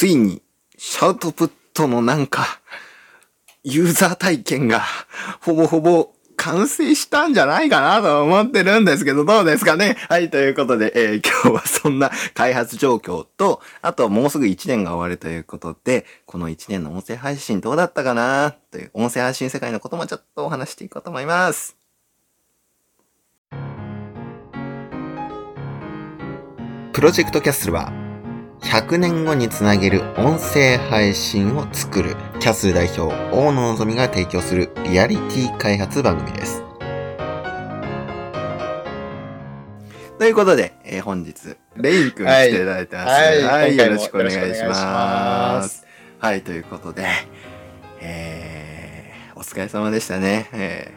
ついに、シャウトプットのなんか、ユーザー体験が、ほぼほぼ完成したんじゃないかなと思ってるんですけど、どうですかね？はい、ということで、えー、今日はそんな開発状況と、あともうすぐ1年が終わるということで、この1年の音声配信どうだったかな？という、音声配信世界のこともちょっとお話していこうと思います。プロジェクトキャッスルは、100年後につなげる音声配信を作るキャッスル代表大野望が提供するリアリティ開発番組です。ということで、えー、本日、レイン君来ていただいてます。はい、はい、よろしくお願いします。はい、ということで、えー、お疲れ様でしたね。え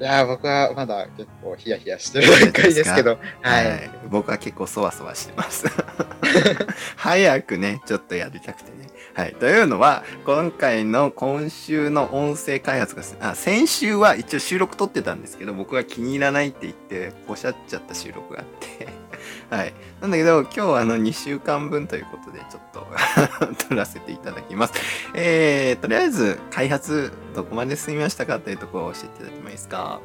いや僕はまだ結構ヒヤヒヤしてる段階ですけど、はい、はい、僕は結構そわそわしてます。早くね、ちょっとやりたくてね。はい。というのは、今回の今週の音声開発が、あ、先週は一応収録撮ってたんですけど、僕が気に入らないって言って、ポシャっちゃった収録があってはい。なんだけど、今日はあの2週間分ということで、ちょっと 撮らせていただきます。えー、とりあえず、開発どこまで進みましたかというところを教えていただいてもいいですか？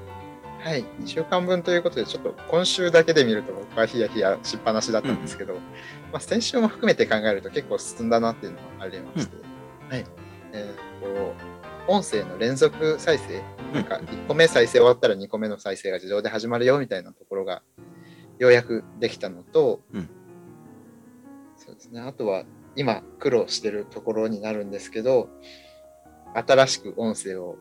はい、2週間分ということで、ちょっと今週だけで見ると僕はヒヤヒヤしっぱなしだったんですけど、うん、まあ、先週も含めて考えると結構進んだなっていうのはありまして、うん、はい。えっ、ー、と、音声の連続再生、なんか1個目再生終わったら2個目の再生が自動で始まるよみたいなところがようやくできたのと、うん、そうですね、あとは今苦労してるところになるんですけど、新しく音声を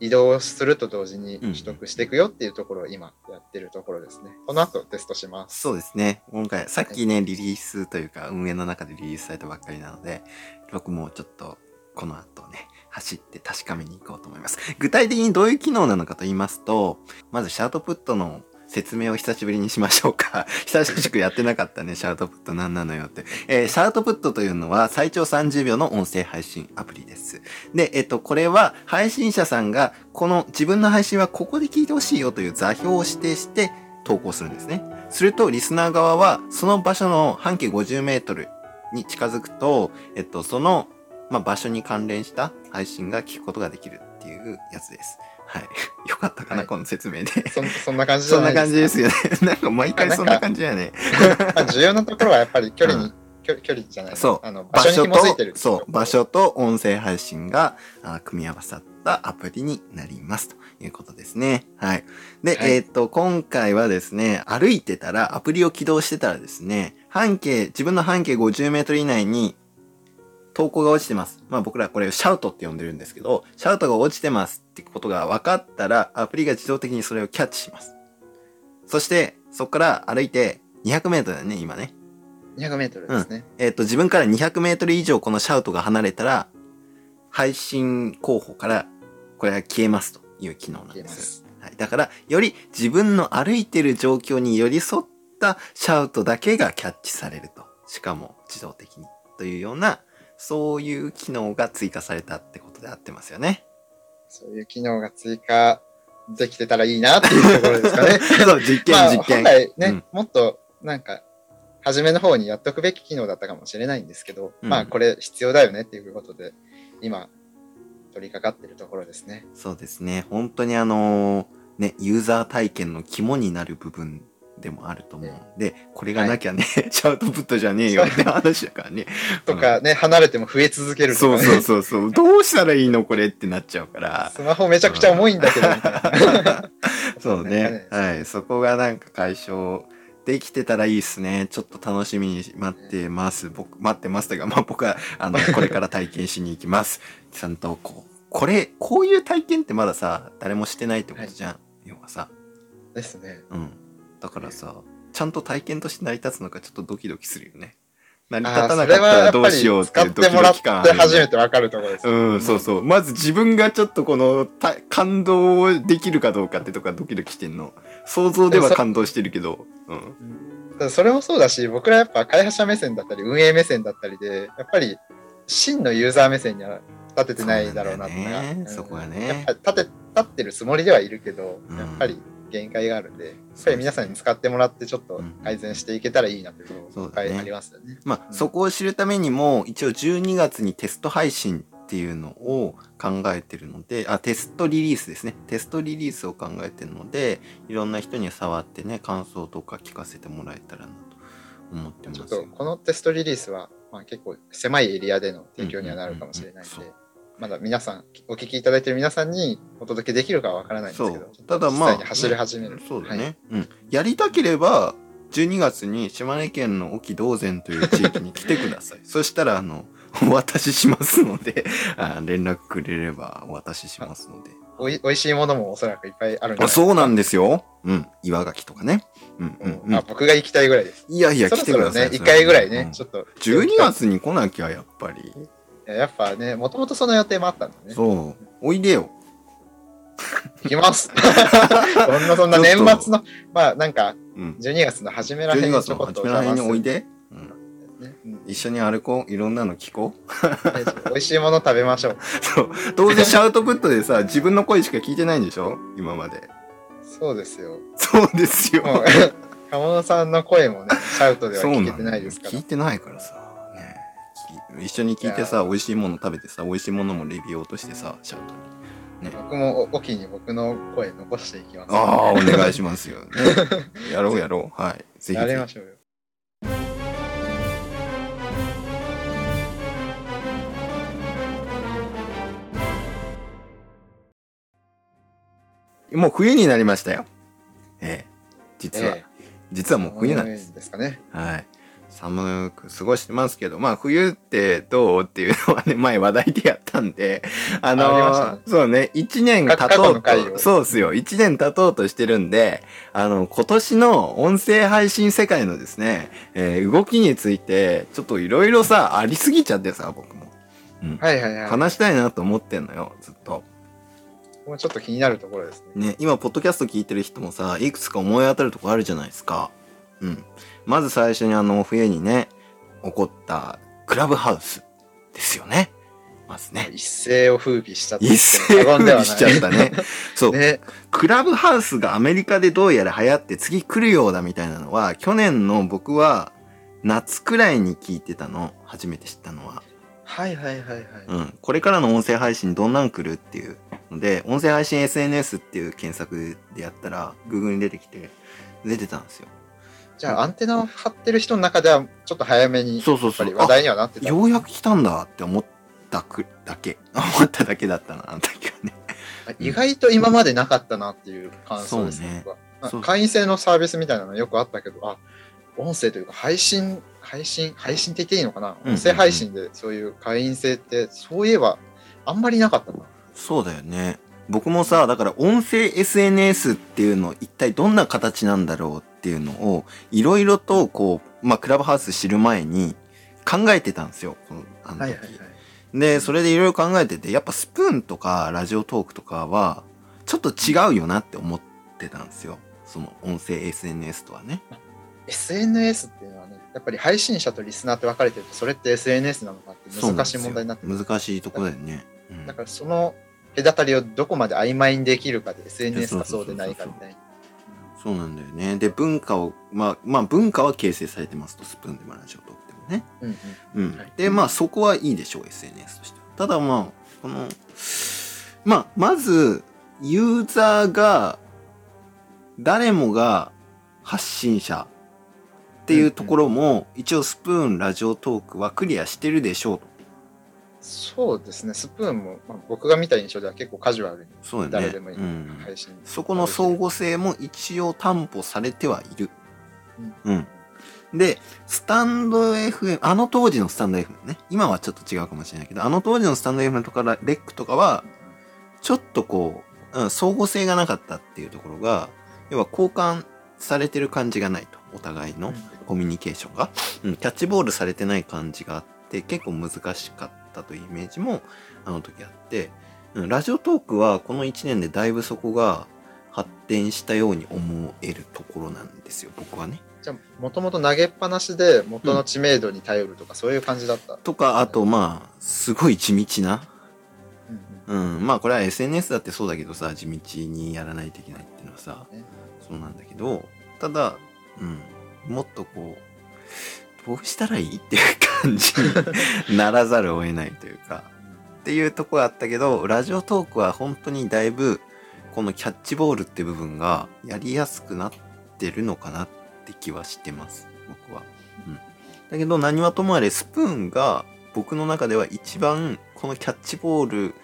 移動すると同時に取得していくよっていうところを今やってるところですね。この後テストします。そうですね。今回、さっきね、リリースというか、運営の中でリリースされたばっかりなので、僕もちょっとこの後ね、走って確かめに行こうと思います。具体的にどういう機能なのかと言いますと、まずシャートプットの説明を久しぶりにしましょうか。久しくやってなかったね、シャウトプット何なのよって。えー、シャウトプットというのは最長30秒の音声配信アプリです。で、えっと、これは配信者さんがこの自分の配信はここで聞いてほしいよという座標を指定して投稿するんですね。すると、リスナー側はその場所の半径50メートルに近づくと、えっと、その、まあ、場所に関連した配信が聞くことができるっていうやつです。はい。よかったかな、はい、この説明で。そそんな感じそんな感じですよね。なんか毎回そんな感じやね。重要なところはやっぱり距離に、うん距離じゃないそう。あの場所に紐づいてるそう。場所と音声配信があ組み合わさったアプリになりますということですね。はい。で、はい、えっ、と、今回はですね、歩いてたら、アプリを起動してたらですね、半径、自分の半径50メートル以内に投稿が落ちてます。まあ僕らこれをシャウトって呼んでるんですけど、シャウトが落ちてますってことが分かったら、アプリが自動的にそれをキャッチします。そして、そこから歩いて200メートルだね、今ね。200メートルですね。うん、えっ、ー、と、自分から200メートル以上このシャウトが離れたら、配信候補からこれが消えますという機能なんです。はい、だから、より自分の歩いてる状況に寄り添ったシャウトだけがキャッチされると。しかも自動的に。というようなそういう機能が追加されたってことで合ってますよね。そういう機能が追加できてたらいいなっていうところですかね。そう、実験、まあ、実験。本来ね、うん、もっとなんか、初めの方にやっとくべき機能だったかもしれないんですけど、うん、まあこれ必要だよねっていうことで、今、取り掛かってるところですね。そうですね。本当にあのー、ね、ユーザー体験の肝になる部分でもあると思うんで、これがなきゃね、はい、シャウトプットじゃねえよって話だからね。とかね、離れても増え続けるとか、ね、そうそうそう。どうしたらいいのこれってなっちゃうから。スマホめちゃくちゃ重いんだけど、そうね。はい。そこがなんか解消できてたらいいっすね。ちょっと楽しみに待ってます。僕、待ってますというか、まあ僕は、あの、これから体験しに行きます。ちゃんとこう、これ、こういう体験ってまださ、誰もしてないってことじゃん。はい、要はさ。ですね。うん。だからさ、ちゃんと体験として成り立つのかちょっとドキドキするよね。成り立たなかったらどうしようっていうドキドキ感ある、ね。初めてわかるところです、ね。うん、そうそう。まず自分がちょっとこの感動できるかどうかってとかドキドキしてんの。想像では感動してるけど。うん。それもそうだし、僕らやっぱ開発者目線だったり、運営目線だったりで、やっぱり真のユーザー目線には立ててないだろうなとか。そこはね。やっぱ立て、立ってるつもりではいるけど、やっぱり限界があるんで、やっぱり皆さんに使ってもらってちょっと改善していけたらいいなというところがありますよね。まあ、うん。そこを知るためにも一応12月にテスト配信っていうのを考えてるのであテストリリースですね。テストリリースを考えてるのでいろんな人に触ってね感想とか聞かせてもらえたらなと思ってちょっますよとこのテストリリースは、まあ、結構狭いエリアでの提供にはなるかもしれないうんうんうんので、まだ皆さん、お聞きいただいている皆さんにお届けできるかはわからないんですけどただまあ走り始める。そうだね、はい。うん。やりたければ12月に島根県の沖道前という地域に来てください。そしたらあのお渡ししますのであ連絡くれればお渡ししますので。おいおいしいものもおそらくいっぱいあるんじゃないあそうなんでですよ。うん。岩牡蠣とかね。うんうんうん。あ僕が行きたいぐらいです。いやいやそろそろ来てください。ね、1回ぐらいね、うん。ちょっと。12月に来なきゃやっぱり。いややっぱね、もともとその予定もあったんでね。そう。おいでよ。行きます。そんなそんな年末の、まあなんか、うん。12月の初めらへん12に月のちょこっと初めらへんにおいで。で、うん、ね。うん。一緒に歩こう。いろんなの聞こう。ね美味しいもの食べましょう。そう。当然シャウトプットでさ自分の声しか聞いてないんでしょ？今まで。そうですよ。そうですよ。もう、鴨野さんの声もね、シャウトではそう聞けてないですから。聞い。てないからさ、一緒に聞いていさ美味しいもの食べてさ美味しいものもレビュー落としてさシャウトに僕もお沖に僕の声残していきます。ああお願いしますよ。ね。やろうやろう。はい。ぜひやりぜましょうよ。ひもう冬になりましたよ。ええ。実は、え実はえもう冬なんです。ですかね。はい。寒く過ごしてますけど、まあ冬ってどうっていうのはね、前話題でやったんで、あのそうね、一年経とうと、そうっすよ、一年経とうとしてるんで、あの、今年の音声配信世界のですね、えー動きについて、ちょっといろいろさ、ありすぎちゃってさ、僕も。はいはいはい。話したいなと思ってんのよ、ずっと。もうちょっと気になるところですね。ね、今、ポッドキャスト聞いてる人もさ、いくつか思い当たるとこあるじゃないですか。うん。まず最初にあの、冬にね、起こった、クラブハウスですよね。まずね。一世を風靡したと一言っても斉過言ではない風靡しちゃったね。そう。ね。クラブハウスがアメリカでどうやら流行って次来るようだみたいなのは、去年の僕は、夏くらいに聞いてたの、初めて知ったのは。はいはいはいはい。うん。これからの音声配信どんなん来るっていうので、音声配信 SNS っていう検索でやったら、Google に出てきて、出てたんですよ。じゃあアンテナを張ってる人の中ではちょっと早めにそうそう話題にはなってた。ようやく来たんだって思ったくだけ。思っただけだったな、あの時はね。意外と今までなかったなっていう感想ですね。会員制のサービスみたいなのよくあったけど、あ、音声というか配信、配信、配信って言っていいのかな、うん音声配信でそういう会員制って、そういえばあんまりなかったな。そうだよね。僕もさ、だから音声 SNS っていうの一体どんな形なんだろうっていうのをいろいろとこう、まあクラブハウス知る前に考えてたんですよ。このあの時はいはいはい。で、それでいろいろ考えてて、やっぱスプーンとかラジオトークとかはちょっと違うよなって思ってたんですよ。その音声 SNS とはね。SNS っていうのはね、やっぱり配信者とリスナーって分かれてると、それって SNS なのかって難しい問題になってる。難しいとこだよね。うんだからその隔たりをどこまで曖昧にできるかで SNS かそうでないかみたいな。そうなんだよね。で、文化を、まあ、まあ、文化は形成されてますと、スプーンでもラジオトークでもね。うんうんうん。はいで、まあ、そこはいいでしょう、SNS としては。ただ、まあ、この、まあ、まず、ユーザーが、誰もが発信者っていうところも、一応スプーンラジオトークはクリアしてるでしょうと。そうですね、スプーンも、まあ、僕が見た印象では結構カジュアルにそうだよね。誰でもいいうん配信、そこの相互性も一応担保されてはいる。うん。で、スタンド FM、あの当時のスタンド FM ね。今はちょっと違うかもしれないけど、あの当時のスタンド FM とかレックとかは、ちょっとこう、うん、相互性がなかったっていうところが、要は交換されてる感じがないと。お互いのコミュニケーションが。うん、キャッチボールされてない感じがあって、結構難しかったというイメージもあの時あって、うん、ラジオトークはこの1年でだいぶそこが発展したように思えるところなんですよ、僕はね。じゃあ、もともと投げっぱなしで元の知名度に頼るとか、そういう感じだった？とか、あとまあ、すごい地道な、うんうん、まあこれは SNS だってそうだけどさ地道にやらないといけないっていうのはさねそうなんだけどただ、うん、もっとこうどうしたらいいっていう感じに ならざるを得ないというか。っていうところあったけどラジオトークは本当にだいぶこのキャッチボールって部分がやりやすくなってるのかなって気はしてます。僕は。うん、だけど何はともあれスプーンが僕の中では一番このキャッチボール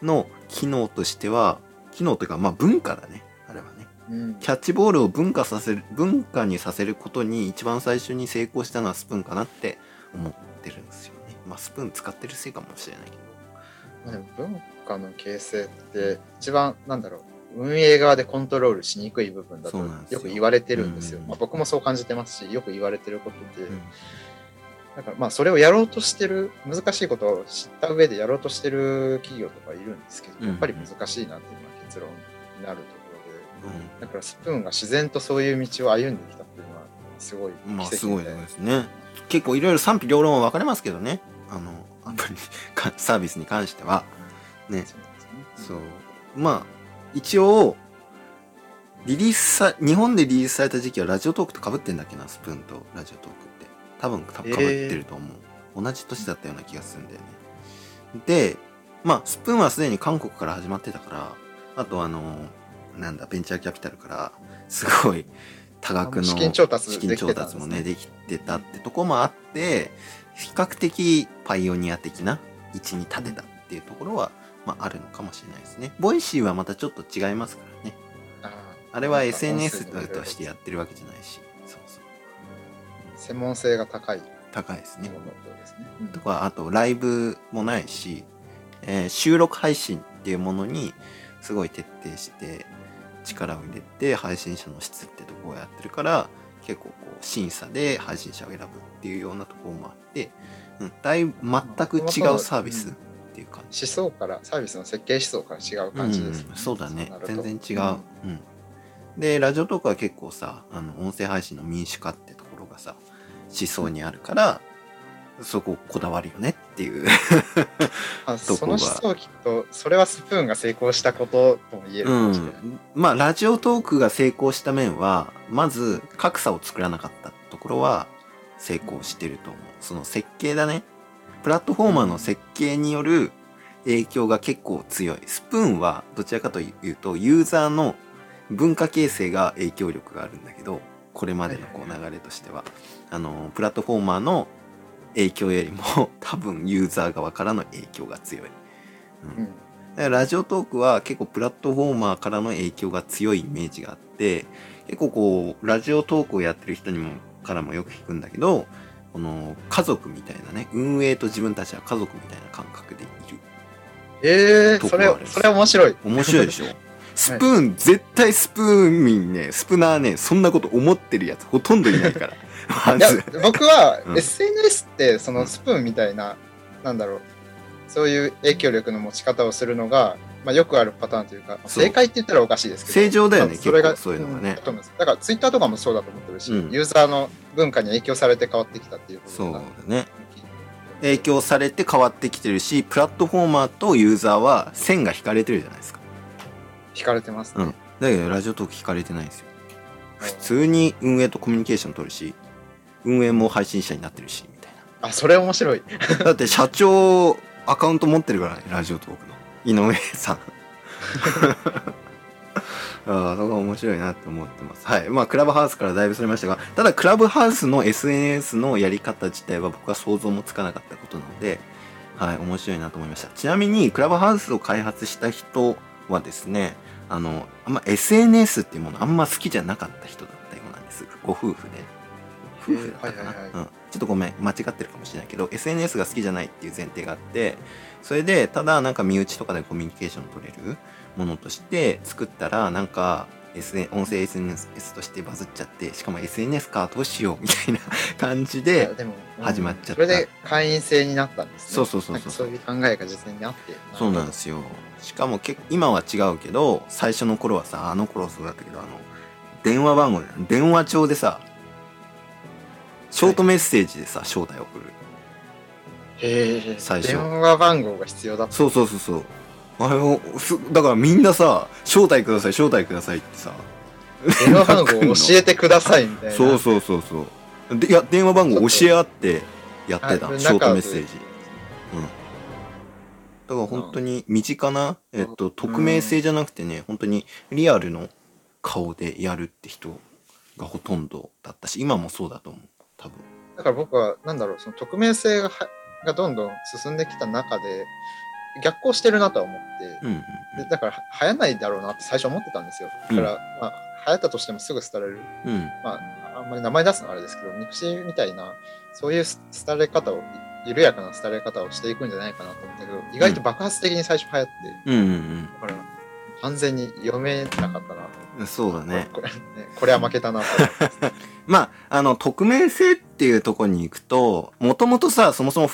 の機能としては機能というかまあ文化だねキャッチボールを文化させる文化にさせることに一番最初に成功したのはスプーンかなって思ってるんですよね。まあスプーン使ってるせいかもしれないけど。まあでも文化の形成って一番なんだろう運営側でコントロールしにくい部分だとよ。よく言われてるんですよ。うん。まあ、僕もそう感じてますしよく言われてることで、うん。だからまあそれをやろうとしてる難しいことを知った上でやろうとしてる企業とかいるんですけどうん。やっぱり難しいなっていうのが結論になるとだからスプーンが自然とそういう道を歩んできたっていうのはすごいまあ奇すごいですね。結構いろいろ賛否両論は分かれますけどね。あの、アプリ か、サービスに関しては。ね。そう。まあ、一応、リリースさ、日本でリリースされた時期はラジオトークと被ってんだっけな、スプーンとラジオトークって。多分か被ってると思う。同じ年だったような気がするんだよね。で、まあ、スプーンはすでに韓国から始まってたから、あとあの、なんだ、ベンチャーキャピタルから、すごい多額の資金調達もね、できてたってとこもあって、比較的パイオニア的な位置に立てたっていうところは、まあ、あるのかもしれないですね。 Voicy はまたちょっと違いますからね。あれは SNS としてやってるわけじゃないし、そうそう。専門性が高い高いですねとか、あとライブもないし、えー収録配信っていうものにすごい徹底して力を入れて配信者の質ってとこをやってるから結構こう審査で配信者を選ぶっていうようなところもあって、うん、だいぶ全く違うサービスっていう感じ。思想からサービスの設計思想から違う感じです、うん、そうだね。全然違う、うん。でラジオトークは結構さあの音声配信の民主化ってところがさ思想にあるからそここだわるよねっていう。その思想きっとそれはスプーンが成功したこととも言えるかうもしれない、ん、まあラジオトークが成功した面はまず格差を作らなかったところは成功してると思う。その設計だね。プラットフォーマーの設計による影響が結構強い。スプーンはどちらかというとユーザーの文化形成が影響力があるんだけどこれまでのこう流れとしては。あのプラットフォーマーの影響よりも多分ユーザー側からの影響が強い、うん。うん。だからラジオトークは結構プラットフォーマーからの影響が強いイメージがあって結構こうラジオトークをやってる人にもからもよく聞くんだけどこの家族みたいなね運営と自分たちは家族みたいな感覚でいる。えー、それそれ面白い。面白いでしょ？スプーン、絶対スプーン民ねスプナーねそんなこと思ってるやつほとんどいないから。ま いやず。僕はうん。SNS ってそのスプーンみたいな、なんだろうそういう影響力の持ち方をするのが、まあ、よくあるパターンというかそう。正解って言ったらおかしいですけど正常だよねまあそれが結構そういうのがね。んだと思いますだからツイッターとかもそうだと思ってるし、うん。ユーザーの文化に影響されて変わってきたっていうことそうがだね。影響されて変わってきてるしプラットフォーマーとユーザーは線が引かれてるじゃないですか引かれてますね、うん。だけどラジオトーク引かれてないんですよ。普通に運営とコミュニケーション取るし運営も配信者になってるしみたいあそれ面白い。な だって社長アカウント持ってるからねラジオトークの井上さん。ああそこが面白いなって思ってます。はい。まあクラブハウスからだいぶそれましたがただクラブハウスの SNS のやり方自体は僕は想像もつかなかったことなのではい面白いなと思いました。ちなみにクラブハウスを開発した人はですねあのあんま SNS っていうものあんま好きじゃなかった人だったようなんです。ご夫婦で。夫婦？だったかな、うん、ちょっとごめん。間違ってるかもしれないけど SNS が好きじゃないっていう前提があってそれでただなんか身内とかでコミュニケーション取れるものとして作ったらなんか SN 音声 SNS としてバズっちゃってしかも SNS かどうしようみたいな 感じで始まっちゃった。それで会員制になったんですね。そうそうそうそう。そういう考えが実際にあって。そうなんですよ。しかも結今は違うけど最初の頃はさあの頃そうだったけどあの電話番号で電話帳でさショートメッセージでさ招待送る。へえ最初。電話番号が必要だった。そうそうそうそうあれをすだからみんなさ招待ください招待くださいってさ。電話番号教えてくださいみたいな。そうそうそうそう。でいや電話番号教え合ってやってたはいショートメッセージ。うん。だから本当に身近な、えっと、匿名性じゃなくてね、本当にリアルの顔でやるって人がほとんどだったし今もそうだと思う。多分。だから僕は、なんだろう、その匿名性がはがどんどん進んできた中で、逆行してるなとは思って、うんうんでだからは流行んないだろうなって最初思ってたんですよ。だから、まあ、流行ったとしてもすぐ廃れる。うんうんまあ、あんまり名前出すのはあれですけど、 mixiみたいな、そういうす廃れ方を、緩やかな廃れ方をしていくんじゃないかなと思ったけど、意外と爆発的に最初流行って、うんうんだから、完全に読めなかったな。うんそうだねこれ、ねこれは負けたなと思って。まああの匿名性っていうところに行くともともとさそもそも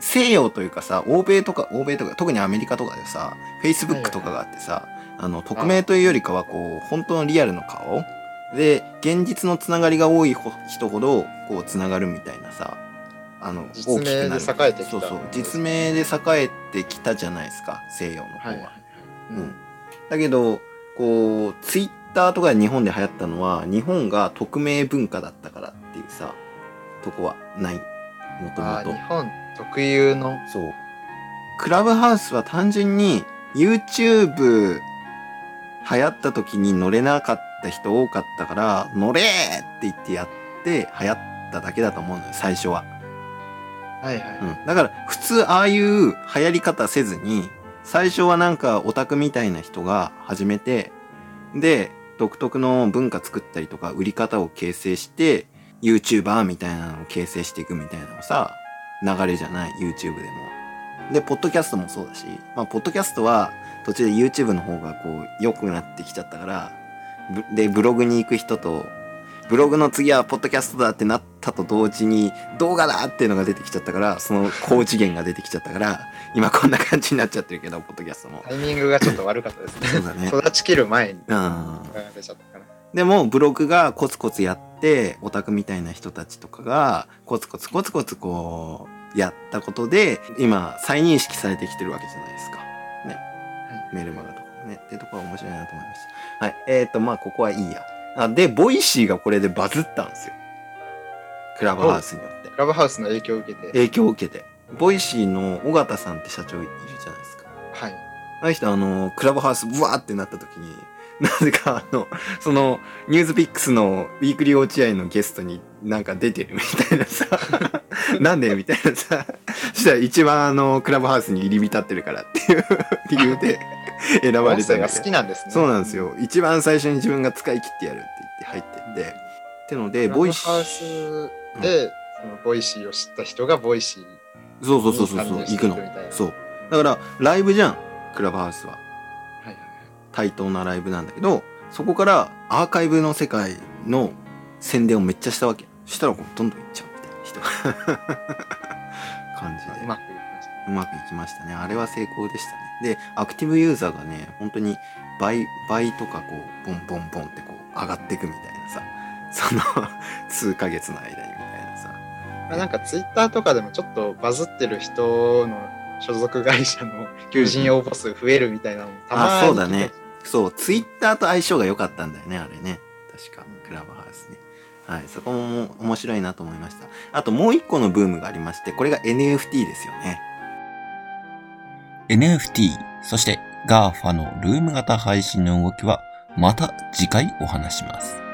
西洋というかさ欧米とか欧米とか特にアメリカとかでさ Facebook とかがあってさ、あの匿名というよりかはこう本当のリアルの顔。で現実のつながりが多いほ人ほどこうつながるみたいなさあの実名で大きくなる。栄えてきたそうそう。実名で栄えてきたじゃないですか西洋の方は、はい。うん。だけどこうツイッターとかで日本で流行ったのは日本が匿名文化だったからっていうさとこはない。もとあもと。ー日本特有の、そう。クラブハウスは単純に YouTube 流行った時に乗れなかった人多かったから乗れーって言ってやって流行っただけだと思うのよ最初は。はいはい。うん、だから普通ああいう流行り方せずに最初はなんかオタクみたいな人が始めてで独特の文化作ったりとか売り方を形成して YouTuber みたいなのを形成していくみたいなのさ流れじゃない YouTube でも。でポッドキャストもそうだしまあポッドキャストは途中で YouTube の方がこう良くなってきちゃったからぶでブログに行く人とブログの次はポッドキャストだってなったと同時に動画だっていうのが出てきちゃったからその高次元が出てきちゃったから今こんな感じになっちゃってるけどポッドキャストもタイミングがちょっと悪かったですね。そうだね育ちきる前にうん出ちゃったから。でもブログがコツコツやってオタクみたいな人たちとかがコツコツコツコツこうやったことで今再認識されてきてるわけじゃないですか。ね。メルマガとかもね。っていうところが面白いなと思いました。はい。えーとまあここはいいや。あで Voicyがこれでバズったんですよ。クラブハウスによって。クラブハウスの影響を受けて、影響を受けて。 Voicyの緒方さんって社長いるじゃないですか。はい。あの人あのクラブハウスブワーってなった時になぜかあのその NewsPicksのウィークリー落合のゲストになんか出てるみたいなさ。なんでみたいなさ。そしたら一番あのクラブハウスに入り浸ってるからっていう理由で選ばれた音声が好きなんですね。そうなんですよ。一番最初に自分が使い切ってやるって言って入ってってってのでクラブボイシハウースで、その Voicyを知った人が Voicy。そうそうそうそう行くの。そう。だからライブじゃんクラブハウスは対等なライブなんだけどそこからアーカイブの世界の宣伝をめっちゃしたわけ。そしたらこうどんどんいっちゃうみたいな人が。感じで。はい。うまくいきました。うまくいきましたね。あれは成功でしたね。でアクティブユーザーがね本当に倍倍とかこうボンボンボンってこう上がっていくみたいなさ。その 数ヶ月の間にみたいなさ。まあなんかツイッターとかでもちょっとバズってる人の所属会社の求人応募数増えるみたいなのもたまにあそうだねそう、ツイッターと相性が良かったんだよね、あれね。確か、クラブハウスね。はい、そこも面白いなと思いました。あともう一個のブームがありまして、これが NFT ですよね。NFT、そして GAFA のルーム型配信の動きはまた次回お話します。